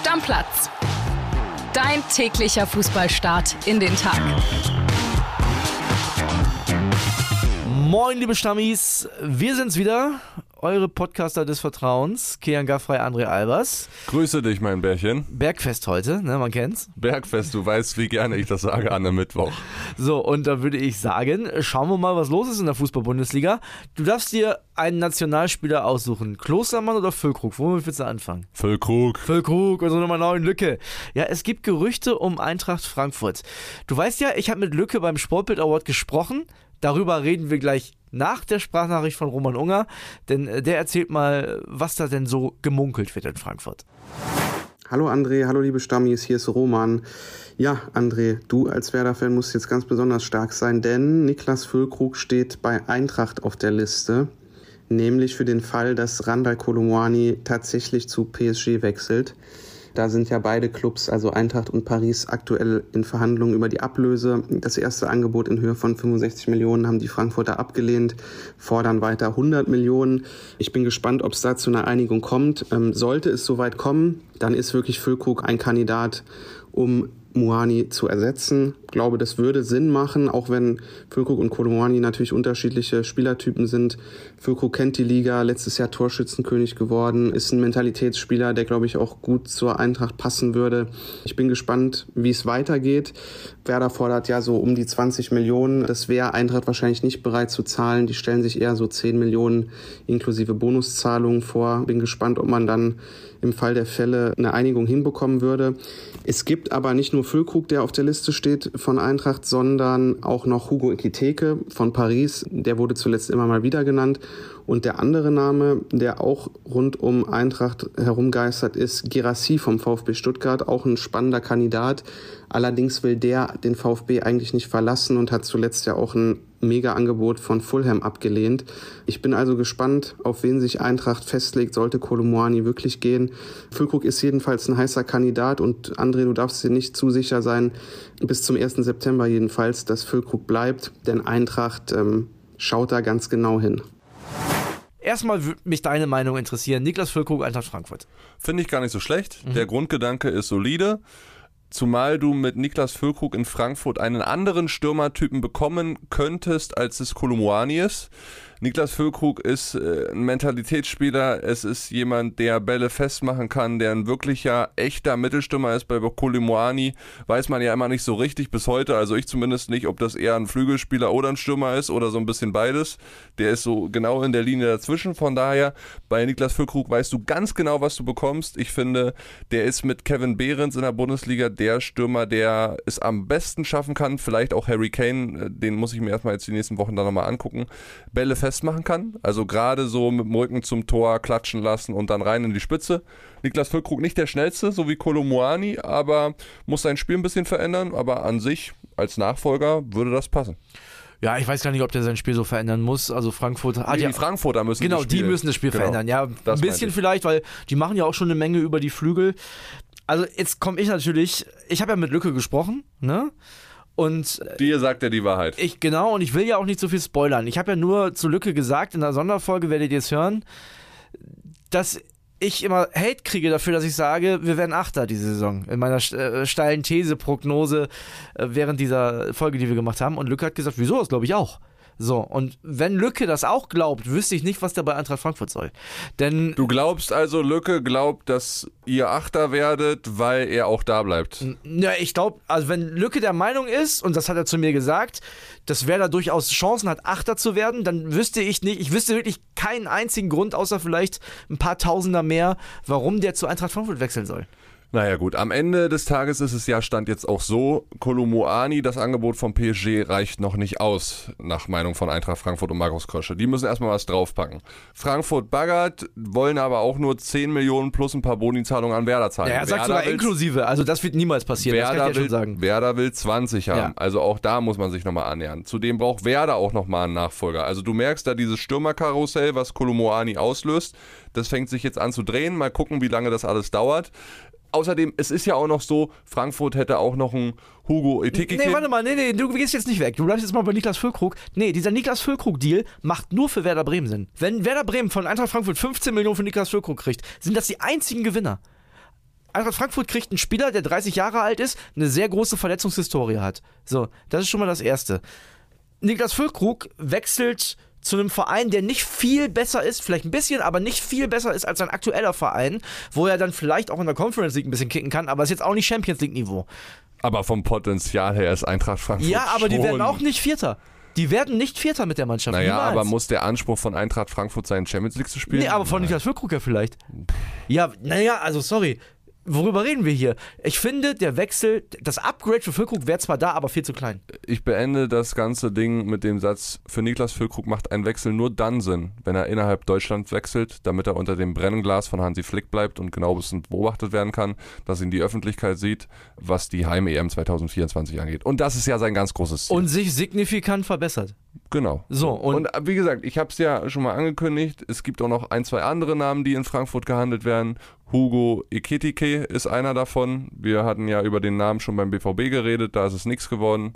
Stammplatz. Dein täglicher Fußballstart in den Tag. Moin, liebe Stammis, wir sind's wieder, eure Podcaster des Vertrauens, Kian Gaffrey, André Albers. Grüße dich, mein Bärchen. Bergfest heute, ne, man kennt's. Bergfest, du weißt, wie gerne ich das sage an einem Mittwoch. So, und da würde ich sagen, schauen wir mal, was los ist in der Fußball-Bundesliga. Du darfst dir einen Nationalspieler aussuchen. Klostermann oder Füllkrug? Womit willst du anfangen? Füllkrug. Füllkrug, also nochmal neuen Lücke. Ja, es gibt Gerüchte um Eintracht Frankfurt. Du weißt ja, ich habe mit Lücke beim Sportbild Award gesprochen. Darüber reden wir gleich nach der Sprachnachricht von Roman Unger, denn äh, der erzählt mal, was da denn so gemunkelt wird in Frankfurt. Hallo André, hallo liebe Stammis, hier ist Roman. Ja, André, du als Werder-Fan musst jetzt ganz besonders stark sein, denn Niklas Füllkrug steht bei Eintracht auf der Liste, nämlich für den Fall, dass Randall Kolomwani tatsächlich zu PSG wechselt. Da sind ja beide Clubs, also Eintracht und Paris, aktuell in Verhandlungen über die Ablöse. Das erste Angebot in Höhe von 65 Millionen haben die Frankfurter abgelehnt, fordern weiter 100 Millionen. Ich bin gespannt, ob es da zu einer Einigung kommt. Ähm, sollte es soweit kommen, dann ist wirklich Füllkrug ein Kandidat, um Muani zu ersetzen. Ich glaube, das würde Sinn machen, auch wenn Füllkrug und Kolomwani natürlich unterschiedliche Spielertypen sind. Füllkrug kennt die Liga, letztes Jahr Torschützenkönig geworden, ist ein Mentalitätsspieler, der, glaube ich, auch gut zur Eintracht passen würde. Ich bin gespannt, wie es weitergeht. Werder fordert ja so um die 20 Millionen. Das wäre Eintracht wahrscheinlich nicht bereit zu zahlen. Die stellen sich eher so 10 Millionen inklusive Bonuszahlungen vor. Bin gespannt, ob man dann im Fall der Fälle eine Einigung hinbekommen würde. Es gibt aber nicht nur Füllkrug, der auf der Liste steht von Eintracht, sondern auch noch Hugo Ekiteke von Paris. Der wurde zuletzt immer mal wieder genannt. Und der andere Name, der auch rund um Eintracht herumgeistert, ist Gerassi vom VfB Stuttgart, auch ein spannender Kandidat. Allerdings will der den VfB eigentlich nicht verlassen und hat zuletzt ja auch ein Mega-Angebot von Fulham abgelehnt. Ich bin also gespannt, auf wen sich Eintracht festlegt, sollte Kolumani wirklich gehen. Füllkrug ist jedenfalls ein heißer Kandidat und André, du darfst dir nicht zu sicher sein, bis zum 1. September jedenfalls, dass Füllkrug bleibt, denn Eintracht ähm, schaut da ganz genau hin. Erstmal würde mich deine Meinung interessieren. Niklas Füllkrug, Eintracht Frankfurt. Finde ich gar nicht so schlecht. Mhm. Der Grundgedanke ist solide. Zumal du mit Niklas Füllkrug in Frankfurt einen anderen Stürmertypen bekommen könntest, als es Kolumuani ist. Niklas Füllkrug ist äh, ein Mentalitätsspieler. Es ist jemand, der Bälle festmachen kann, der ein wirklicher, echter Mittelstürmer ist. Bei Kolimoani weiß man ja immer nicht so richtig bis heute, also ich zumindest nicht, ob das eher ein Flügelspieler oder ein Stürmer ist oder so ein bisschen beides. Der ist so genau in der Linie dazwischen. Von daher, bei Niklas Füllkrug weißt du ganz genau, was du bekommst. Ich finde, der ist mit Kevin Behrens in der Bundesliga der Stürmer, der es am besten schaffen kann. Vielleicht auch Harry Kane, äh, den muss ich mir erstmal jetzt die nächsten Wochen dann nochmal angucken. Bälle fest festmachen kann. Also gerade so mit dem Rücken zum Tor klatschen lassen und dann rein in die Spitze. Niklas Füllkrug nicht der schnellste, so wie Kolomuani, aber muss sein Spiel ein bisschen verändern. Aber an sich als Nachfolger würde das passen. Ja, ich weiß gar nicht, ob der sein Spiel so verändern muss. Also Frankfurt hat nee, ja. Die Frankfurter müssen Genau, das die müssen das Spiel genau, verändern. Ja, ein bisschen vielleicht, weil die machen ja auch schon eine Menge über die Flügel. Also jetzt komme ich natürlich, ich habe ja mit Lücke gesprochen, ne? Und äh, dir sagt er die Wahrheit. Ich genau und ich will ja auch nicht so viel spoilern. Ich habe ja nur zur Lücke gesagt in der Sonderfolge werdet ihr es hören, dass ich immer Hate kriege dafür, dass ich sage, wir werden Achter diese Saison. In meiner äh, steilen These-Prognose äh, während dieser Folge, die wir gemacht haben. Und Lücke hat gesagt, wieso? Das glaube ich auch. So, und wenn Lücke das auch glaubt, wüsste ich nicht, was der bei Eintracht Frankfurt soll. Denn. Du glaubst also, Lücke glaubt, dass ihr Achter werdet, weil er auch da bleibt. Ja, ich glaube, also wenn Lücke der Meinung ist, und das hat er zu mir gesagt, dass wer da durchaus Chancen hat, Achter zu werden, dann wüsste ich nicht, ich wüsste wirklich keinen einzigen Grund, außer vielleicht ein paar Tausender mehr, warum der zu Eintracht Frankfurt wechseln soll. Naja gut, am Ende des Tages ist es ja, stand jetzt auch so, Kolumuani, das Angebot vom PSG reicht noch nicht aus, nach Meinung von Eintracht Frankfurt und Markus Krösche. Die müssen erstmal was draufpacken. Frankfurt baggert, wollen aber auch nur 10 Millionen plus ein paar Bonizahlungen an Werder zahlen. Ja, er sagt sogar inklusive, also das wird niemals passieren, Werder das kann ich will, ja schon sagen. Werder will 20 haben, ja. also auch da muss man sich nochmal annähern. Zudem braucht Werder auch nochmal einen Nachfolger. Also du merkst da dieses Stürmerkarussell, was Kolumuani auslöst, das fängt sich jetzt an zu drehen. Mal gucken, wie lange das alles dauert. Außerdem, es ist ja auch noch so, Frankfurt hätte auch noch einen Hugo Etiki. Nee, warte mal, nee, nee, du gehst jetzt nicht weg. Du bleibst jetzt mal bei Niklas Füllkrug. Nee, dieser Niklas Füllkrug-Deal macht nur für Werder Bremen Sinn. Wenn Werder Bremen von Eintracht Frankfurt 15 Millionen für Niklas Füllkrug kriegt, sind das die einzigen Gewinner. Eintracht Frankfurt kriegt einen Spieler, der 30 Jahre alt ist, eine sehr große Verletzungshistorie hat. So, das ist schon mal das Erste. Niklas Füllkrug wechselt zu einem Verein, der nicht viel besser ist, vielleicht ein bisschen, aber nicht viel besser ist als sein aktueller Verein, wo er dann vielleicht auch in der Conference League ein bisschen kicken kann, aber ist jetzt auch nicht Champions League Niveau. Aber vom Potenzial her ist Eintracht Frankfurt. Ja, aber schon. die werden auch nicht Vierter. Die werden nicht Vierter mit der Mannschaft. Naja, niemals. aber muss der Anspruch von Eintracht Frankfurt sein, Champions League zu spielen? Nee, aber von Niklas Füllkrug ja vielleicht. Ja, naja, also sorry. Worüber reden wir hier? Ich finde, der Wechsel, das Upgrade für Füllkrug wäre zwar da, aber viel zu klein. Ich beende das ganze Ding mit dem Satz, für Niklas Füllkrug macht ein Wechsel nur dann Sinn, wenn er innerhalb Deutschlands wechselt, damit er unter dem Brennglas von Hansi Flick bleibt und genau beobachtet werden kann, dass ihn die Öffentlichkeit sieht, was die Heim-EM 2024 angeht. Und das ist ja sein ganz großes Ziel. Und sich signifikant verbessert. Genau. So, und, Und äh, wie gesagt, ich habe es ja schon mal angekündigt, es gibt auch noch ein, zwei andere Namen, die in Frankfurt gehandelt werden. Hugo Ekitike ist einer davon. Wir hatten ja über den Namen schon beim BVB geredet, da ist es nichts geworden.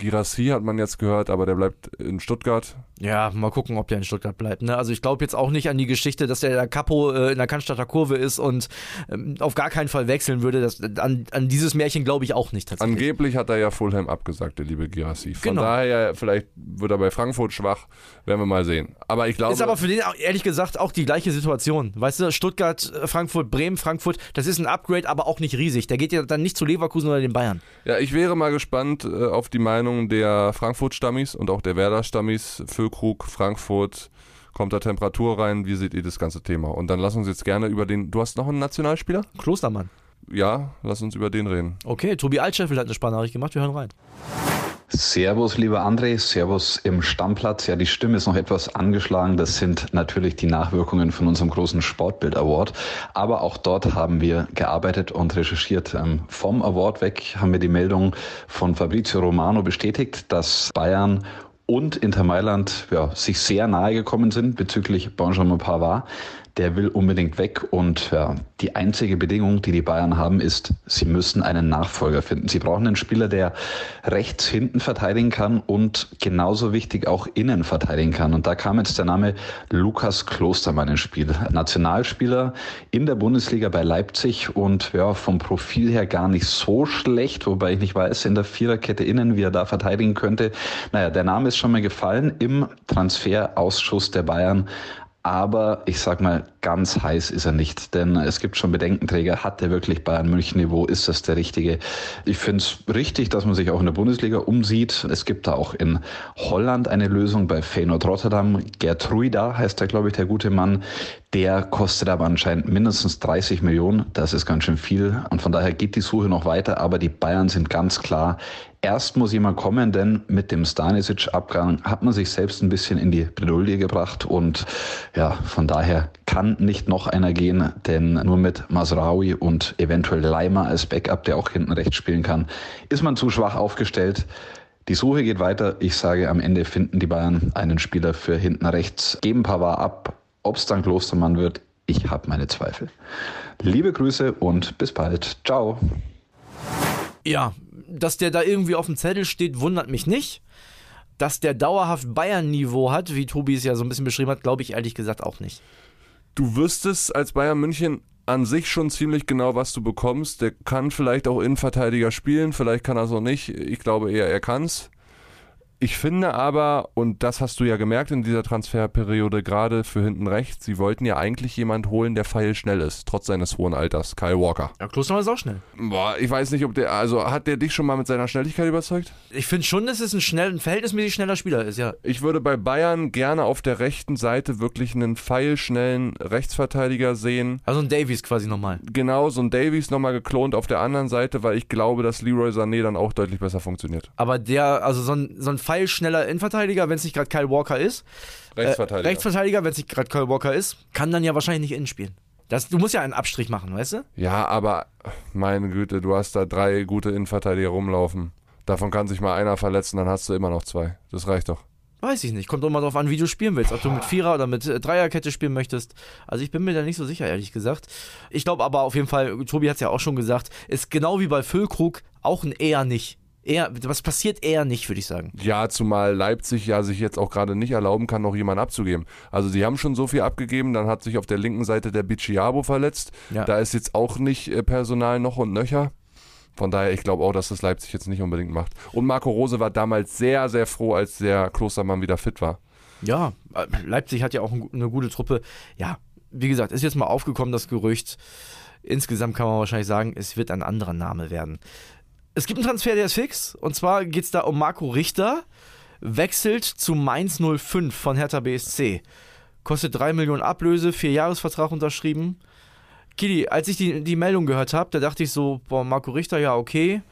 Girassi hat man jetzt gehört, aber der bleibt in Stuttgart. ja, mal gucken, ob der in Stuttgart bleibt. Ne? Also ich glaube jetzt auch nicht an die Geschichte, dass der, der Capo äh, in der Cannstatter Kurve ist und ähm, auf gar keinen Fall wechseln würde. Das, an, an dieses Märchen glaube ich auch nicht. Angeblich hat er ja Fulham abgesagt, der liebe Girassi. Von Genau. daher, vielleicht wird er bei Frankfurt schwach, werden wir mal sehen. Aber ich glaube, Ist aber für den ehrlich gesagt auch die gleiche Situation. Weißt du, Stuttgart, äh, Frankfurt, Bremen, Frankfurt, das ist ein Upgrade, aber auch nicht riesig. Der geht ja dann nicht zu Leverkusen oder den Bayern. ja, ich wäre mal gespannt äh, auf die Meinung der Frankfurt-Stammis und auch der Werder-Stammis. Füllkrug, Frankfurt, kommt da Temperatur rein? Wie seht ihr das ganze Thema? Und dann lass uns jetzt gerne über den. Du hast noch einen Nationalspieler? Klostermann. Ja, lass uns über den reden. Okay, Tobi Altscheffel hat eine Sprachnachricht gemacht, wir hören rein. Servus, lieber André, Servus im Stammplatz. Ja, die Stimme ist noch etwas angeschlagen. Das sind natürlich die Nachwirkungen von unserem großen Sportbild Award. Aber auch dort haben wir gearbeitet und recherchiert. Ähm, Vom Award weg haben wir die Meldung von Fabrizio Romano bestätigt, dass Bayern und Inter Mailand ja, sich sehr nahe gekommen sind bezüglich Benjamin Pavard. Der will unbedingt weg und ja, die einzige Bedingung, die die Bayern haben, ist, sie müssen einen Nachfolger finden. Sie brauchen einen Spieler, der rechts hinten verteidigen kann und genauso wichtig auch innen verteidigen kann. Und da kam jetzt der Name Lukas Klostermann ins Spiel. Nationalspieler in der Bundesliga bei Leipzig und ja, vom Profil her gar nicht so schlecht, wobei ich nicht weiß, in der Viererkette innen, wie er da verteidigen könnte. Naja, der Name ist schon mal gefallen im Transferausschuss der Bayern. Aber ich sag mal, ganz heiß ist er nicht, denn es gibt schon Bedenkenträger. Hat er wirklich Bayern München Niveau? Ist das der richtige? Ich finde es richtig, dass man sich auch in der Bundesliga umsieht. Es gibt da auch in Holland eine Lösung bei Feyenoord Rotterdam. Gertruida heißt da, glaube ich, der gute Mann. Der kostet aber anscheinend mindestens 30 Millionen. Das ist ganz schön viel. Und von daher geht die Suche noch weiter. Aber die Bayern sind ganz klar Erst muss jemand kommen, denn mit dem Stanisic-Abgang hat man sich selbst ein bisschen in die Bredouille gebracht und ja, von daher kann nicht noch einer gehen, denn nur mit Masraoui und eventuell Leimer als Backup, der auch hinten rechts spielen kann, ist man zu schwach aufgestellt. Die Suche geht weiter. Ich sage, am Ende finden die Bayern einen Spieler für hinten rechts, geben Pavard ab. Ob es dann Klostermann wird, ich habe meine Zweifel. Liebe Grüße und bis bald. Ciao. Ja, dass der da irgendwie auf dem Zettel steht, wundert mich nicht. Dass der dauerhaft Bayern-Niveau hat, wie Tobi es ja so ein bisschen beschrieben hat, glaube ich ehrlich gesagt auch nicht. Du wüsstest als Bayern München an sich schon ziemlich genau, was du bekommst. Der kann vielleicht auch Innenverteidiger spielen, vielleicht kann er es auch nicht. Ich glaube eher, er kann es. Ich finde aber, und das hast du ja gemerkt in dieser Transferperiode, gerade für hinten rechts, sie wollten ja eigentlich jemand holen, der feilschnell ist, trotz seines hohen Alters. Kyle Walker. Ja, Klostermann ist auch schnell. Boah, ich weiß nicht, ob der, also hat der dich schon mal mit seiner Schnelligkeit überzeugt? Ich finde schon, dass es ein, schnell, ein verhältnismäßig schneller Spieler ist, ja. Ich würde bei Bayern gerne auf der rechten Seite wirklich einen feilschnellen Rechtsverteidiger sehen. Also ein Davies quasi nochmal. Genau, so ein Davies nochmal geklont auf der anderen Seite, weil ich glaube, dass Leroy Sané dann auch deutlich besser funktioniert. Aber der, also so ein, so ein feilschneller Innenverteidiger, wenn es nicht gerade Kyle Walker ist. Rechtsverteidiger. Äh, Rechtsverteidiger, wenn es nicht gerade Kyle Walker ist, kann dann ja wahrscheinlich nicht innen spielen. Das, du musst ja einen Abstrich machen, weißt du? Ja, aber meine Güte, du hast da drei gute Innenverteidiger rumlaufen. Davon kann sich mal einer verletzen, dann hast du immer noch zwei. Das reicht doch. Weiß ich nicht. Kommt immer drauf an, wie du spielen willst. Ob du mit Vierer oder mit äh, Dreierkette spielen möchtest. Also ich bin mir da nicht so sicher, ehrlich gesagt. Ich glaube aber auf jeden Fall, Tobi hat es ja auch schon gesagt, ist genau wie bei Füllkrug auch ein eher nicht. Eher, was passiert eher nicht, würde ich sagen. Ja, zumal Leipzig ja sich jetzt auch gerade nicht erlauben kann, noch jemanden abzugeben. Also sie haben schon so viel abgegeben, dann hat sich auf der linken Seite der Bicciabo verletzt. Ja. Da ist jetzt auch nicht äh, Personal noch und nöcher. Von daher, ich glaube auch, dass das Leipzig jetzt nicht unbedingt macht. Und Marco Rose war damals sehr, sehr froh, als der Klostermann wieder fit war. Ja, äh, Leipzig hat ja auch ein- eine gute Truppe. Ja, wie gesagt, ist jetzt mal aufgekommen, das Gerücht. Insgesamt kann man wahrscheinlich sagen, es wird ein anderer Name werden. Es gibt einen Transfer, der ist fix. Und zwar geht es da um Marco Richter. Wechselt zu Mainz 05 von Hertha BSC. Kostet 3 Millionen Ablöse, vier Jahresvertrag unterschrieben. Kili, als ich die, die Meldung gehört habe, da dachte ich so, boah, Marco Richter, ja, okay.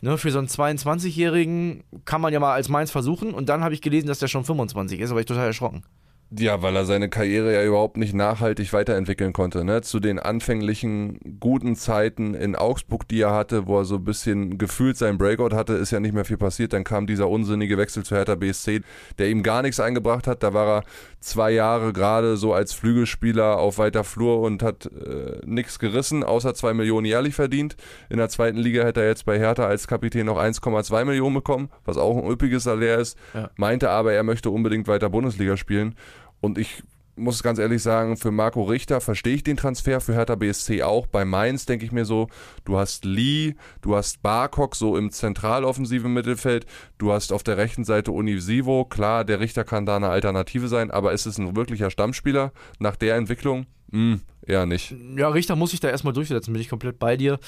Ne, für so einen 22-Jährigen kann man ja mal als Mainz versuchen. Und dann habe ich gelesen, dass der schon 25 ist, aber ich total erschrocken. Ja, weil er seine Karriere ja überhaupt nicht nachhaltig weiterentwickeln konnte. Ne? Zu den anfänglichen guten Zeiten in Augsburg, die er hatte, wo er so ein bisschen gefühlt seinen Breakout hatte, ist ja nicht mehr viel passiert. Dann kam dieser unsinnige Wechsel zu Hertha BSC, der ihm gar nichts eingebracht hat. Da war er zwei Jahre gerade so als Flügelspieler auf weiter Flur und hat äh, nichts gerissen, außer zwei Millionen jährlich verdient. In der zweiten Liga hätte er jetzt bei Hertha als Kapitän noch 1,2 Millionen bekommen, was auch ein üppiges Salär ist. Ja. Meinte aber, er möchte unbedingt weiter Bundesliga spielen. Und ich muss ganz ehrlich sagen, für Marco Richter verstehe ich den Transfer, für Hertha BSC auch. Bei Mainz denke ich mir so, du hast Lee, du hast Barkok so im zentraloffensiven Mittelfeld, du hast auf der rechten Seite Unisivo. Klar, der Richter kann da eine Alternative sein, aber ist es ein wirklicher Stammspieler nach der Entwicklung? Hm, eher nicht. Ja, Richter muss sich da erstmal durchsetzen, bin ich komplett bei dir.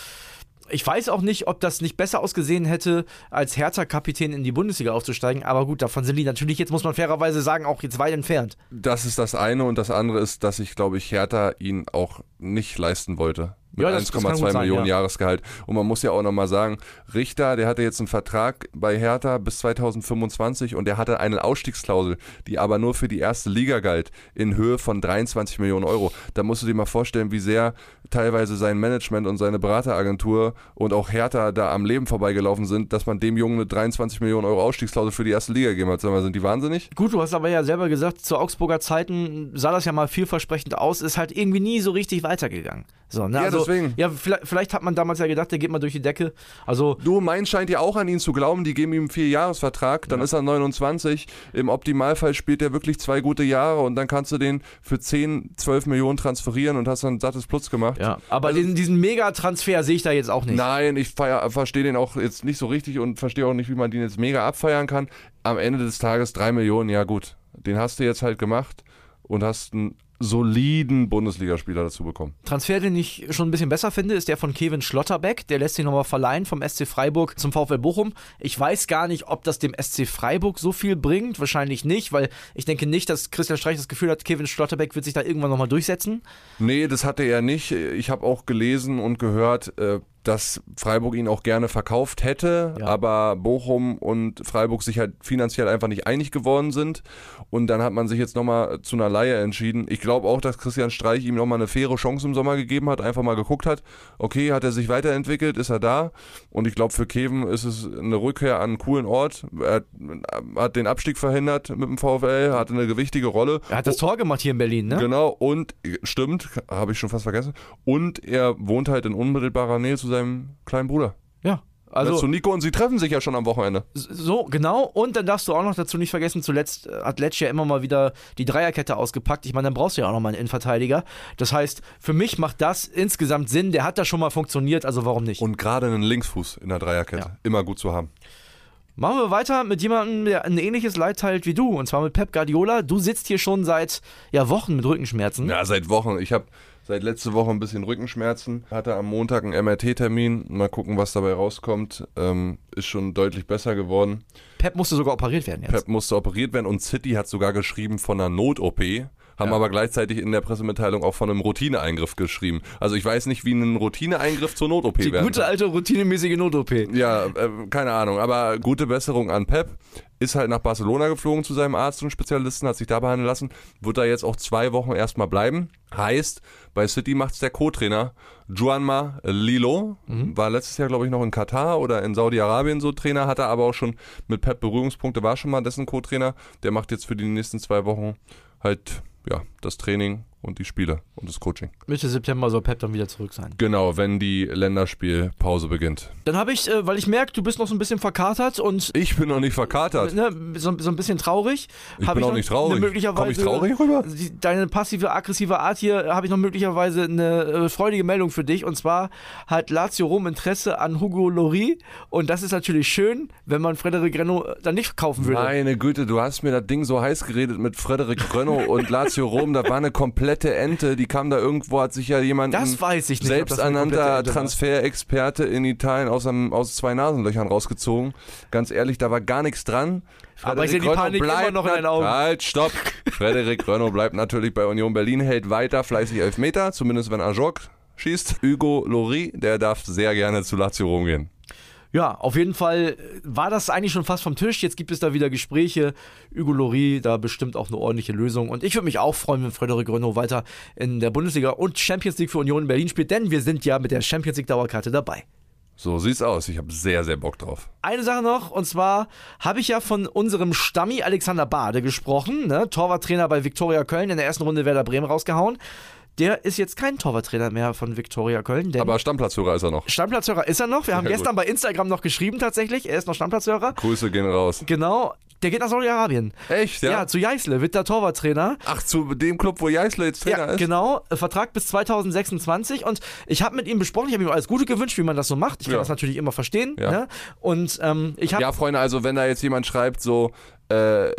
Ich weiß auch nicht, ob das nicht besser ausgesehen hätte, als Hertha-Kapitän in die Bundesliga aufzusteigen. Aber gut, davon sind die natürlich, jetzt muss man fairerweise sagen, auch jetzt weit entfernt. Das ist das eine und das andere ist, dass ich glaube ich Hertha ihn auch nicht leisten wollte. Mit Ja, das- das kann 1,2 gut sein, Millionen ja. Jahresgehalt. Und man muss ja auch nochmal sagen, Richter, der hatte jetzt einen Vertrag bei Hertha bis 2025 und der hatte eine Ausstiegsklausel, die aber nur für die erste Liga galt, in Höhe von 23 Millionen Euro. Da musst du dir mal vorstellen, wie sehr teilweise sein Management und seine Berateragentur und auch Hertha da am Leben vorbeigelaufen sind, dass man dem Jungen eine 23 Millionen Euro Ausstiegsklausel für die erste Liga gegeben hat. Sag mal, sind die wahnsinnig? Gut, du hast aber ja selber gesagt, zu Augsburger Zeiten sah das ja mal vielversprechend aus, ist halt irgendwie nie so richtig weitergegangen. So, ne? Ja, also, deswegen. Ja, vielleicht, vielleicht hat man damals ja gedacht, der geht mal durch die Decke. Also, Du, Mainz scheint ja auch an ihn zu glauben, die geben ihm einen Vierjahresvertrag, dann ist er 29. Im Optimalfall spielt er wirklich zwei gute Jahre und dann kannst du den für 10, 12 Millionen transferieren und hast dann ein sattes Plus gemacht. ja. Aber diesen, diesen Mega-Transfer sehe ich da jetzt auch nicht. Nein, ich verstehe den auch jetzt nicht so richtig und verstehe auch nicht, wie man den jetzt mega abfeiern kann. Am Ende des Tages drei Millionen, ja gut, den hast du jetzt halt gemacht und hast einen soliden Bundesligaspieler dazu bekommen. Transfer, den ich schon ein bisschen besser finde, ist der von Kevin Schlotterbeck. Der lässt sich nochmal verleihen vom SC Freiburg zum VfL Bochum. Ich weiß gar nicht, ob das dem SC Freiburg so viel bringt. Wahrscheinlich nicht, weil ich denke nicht, dass Christian Streich das Gefühl hat, Kevin Schlotterbeck wird sich da irgendwann nochmal durchsetzen. Nee, das hatte er nicht. Ich habe auch gelesen und gehört, äh, dass Freiburg ihn auch gerne verkauft hätte, Ja. aber Bochum und Freiburg sich halt finanziell einfach nicht einig geworden sind. Und dann hat man sich jetzt nochmal zu einer Leihe entschieden. Ich glaube auch, dass Christian Streich ihm nochmal eine faire Chance im Sommer gegeben hat, einfach mal geguckt hat, okay, hat er sich weiterentwickelt, ist er da? Und ich glaube, für Keven ist es eine Rückkehr an einen coolen Ort. Er hat, hat den Abstieg verhindert mit dem VfL, hatte eine gewichtige Rolle. Er hat das Tor gemacht hier in Berlin, ne? Genau, und stimmt, habe ich schon fast vergessen. Und er wohnt halt in unmittelbarer Nähe zu seinem kleinen Bruder. Ja. Also, zu Nico und sie treffen sich ja schon am Wochenende. so, genau. Und dann darfst du auch noch dazu nicht vergessen, zuletzt äh, hat Letsch ja immer mal wieder die Dreierkette ausgepackt. Ich meine, dann brauchst du ja auch noch mal einen Innenverteidiger. Das heißt, für mich macht das insgesamt Sinn. Der hat da schon mal funktioniert, also warum nicht? Und gerade einen Linksfuß in der Dreierkette. Ja. Immer gut zu haben. Machen wir weiter mit jemandem, der ein ähnliches Leid teilt wie du. Und zwar mit Pep Guardiola. Du sitzt hier schon seit ja, Wochen mit Rückenschmerzen. Ja, seit Wochen. Ich habe seit letzte Woche ein bisschen Rückenschmerzen. Hatte am Montag einen MRT-Termin. Mal gucken, was dabei rauskommt. Ähm, ist schon deutlich besser geworden. Pep musste sogar operiert werden jetzt. Pep musste operiert werden und City hat sogar geschrieben von einer Not-OP. Haben Ja. aber gleichzeitig in der Pressemitteilung auch von einem Routineeingriff geschrieben. Also ich weiß nicht, wie ein Routineeingriff zur Not-OP Die werden gute alte routinemäßige Not-OP. Ja, äh, keine Ahnung, aber gute Besserung an Pep. Ist halt nach Barcelona geflogen zu seinem Arzt und Spezialisten, hat sich da behandeln lassen. Wird da jetzt auch zwei Wochen erstmal bleiben. Heißt, bei City macht's der Co-Trainer Juanma Lilo. War letztes Jahr, glaube ich, noch in Katar oder in Saudi-Arabien so Trainer, hatte aber auch schon mit Pep Berührungspunkte, war schon mal dessen Co-Trainer. Der macht jetzt für die nächsten zwei Wochen halt ja, das Training und die Spiele und das Coaching. Mitte September soll Pep dann wieder zurück sein. Genau, wenn die Länderspielpause beginnt. Dann habe ich, äh, weil ich merke, du bist noch so ein bisschen verkatert und Ich bin noch nicht verkatert. ne, so, so ein bisschen traurig. Ich hab bin auch noch nicht traurig. Möglicherweise, Komm ich traurig rüber? Deine passive, aggressive Art hier habe ich noch möglicherweise eine äh, freudige Meldung für dich. Und zwar hat Lazio Rom Interesse an Hugo Lori. Und das ist natürlich schön, wenn man Frederik Renno äh, dann nicht kaufen würde. Meine Güte, du hast mir das Ding so heiß geredet mit Frederik Rönno und Lazio Rom. Da war eine komplette Ente. Die kam da irgendwo, hat sich ja jemand, selbsternannter. Transferexperte in Italien aus, einem, aus zwei Nasenlöchern rausgezogen. Ganz ehrlich, da war gar nichts dran. Aber ich sehe die Panik immer noch in nat- Augen. Halt, stopp. Frederik Rönno bleibt natürlich bei Union Berlin, hält weiter fleißig Elfmeter, zumindest wenn Ajok schießt. Hugo Lori, der darf sehr gerne zu Lazio Rom gehen. Ja, auf jeden Fall war das eigentlich schon fast vom Tisch. Jetzt gibt es da wieder Gespräche. Hugo Lori, da bestimmt auch eine ordentliche Lösung. Und ich würde mich auch freuen, wenn Frederik Renault weiter in der Bundesliga und Champions League für Union Berlin spielt, denn wir sind ja mit der Champions League Dauerkarte dabei. So sieht's aus. Ich habe sehr, sehr Bock drauf. Eine Sache noch, und zwar habe ich ja von unserem Stammi Alexander Bade gesprochen, ne? Torwarttrainer bei Viktoria Köln, in der ersten Runde Werder Bremen rausgehauen. Der ist jetzt kein Torwarttrainer mehr von Viktoria Köln, Aber Stammplatzhörer ist er noch. Stammplatzhörer ist er noch. Wir haben Sehr gestern bei Instagram noch geschrieben tatsächlich, er ist noch Stammplatzhörer. Grüße gehen raus. Genau, der geht nach Saudi-Arabien. Echt, Ja, ja? zu Jeißle, wird der Torwarttrainer. Ach, zu dem Club, wo Jeißle jetzt Trainer Ja, ist? genau. Vertrag bis 2026 und ich habe mit ihm besprochen, ich habe ihm alles Gute gewünscht, wie man das so macht. Ich kann Ja. das natürlich immer verstehen. Ja. Ne? Und ähm, ich habe Ja, Freunde, also wenn da jetzt jemand schreibt so äh,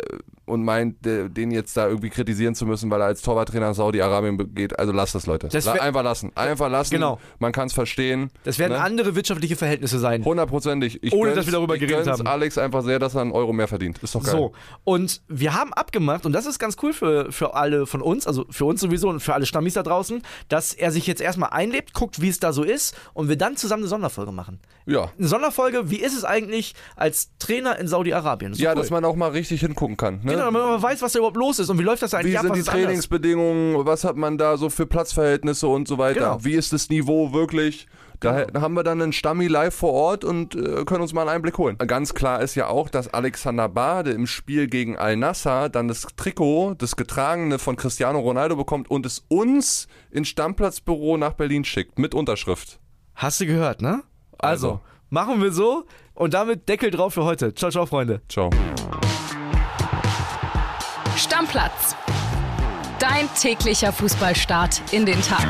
und meint, de- den jetzt da irgendwie kritisieren zu müssen, weil er als Torwarttrainer nach Saudi-Arabien geht, also lasst das, Leute. Das einfach lassen. Einfach lassen. Genau. Man kann es verstehen. das werden ne? andere wirtschaftliche Verhältnisse sein. Hundertprozentig. Ohne, dass wir darüber geredet haben. Alex einfach sehr, dass er einen Euro mehr verdient. Ist doch geil. So, und wir haben abgemacht, und das ist ganz cool für, für alle von uns, also für uns sowieso und für alle Stammis da draußen, dass er sich jetzt erstmal einlebt, guckt, wie es da so ist, und wir dann zusammen eine Sonderfolge machen. Ja. Eine Sonderfolge, wie ist es eigentlich als Trainer in Saudi-Arabien? Ja, cool. dass man auch mal richtig hingucken kann. Ne? Genau, damit man weiß, was da überhaupt los ist und wie läuft das eigentlich Wie ab, sind was die ist anders? Trainingsbedingungen? Was hat man da so für Platzverhältnisse und so weiter? Genau. Wie ist das Niveau wirklich? Da da haben wir dann einen Stammi live vor Ort und äh, können uns mal einen Einblick holen. Ganz klar ist ja auch, dass Alexander Bade im Spiel gegen Al-Nassr dann das Trikot, das getragene von Cristiano Ronaldo bekommt und es uns ins Stammplatzbüro nach Berlin schickt mit Unterschrift. Hast du gehört, ne? Also, Also. machen wir so und damit Deckel drauf für heute. Ciao, ciao, Freunde. Ciao. Stammplatz. Dein täglicher Fußballstart in den Tag.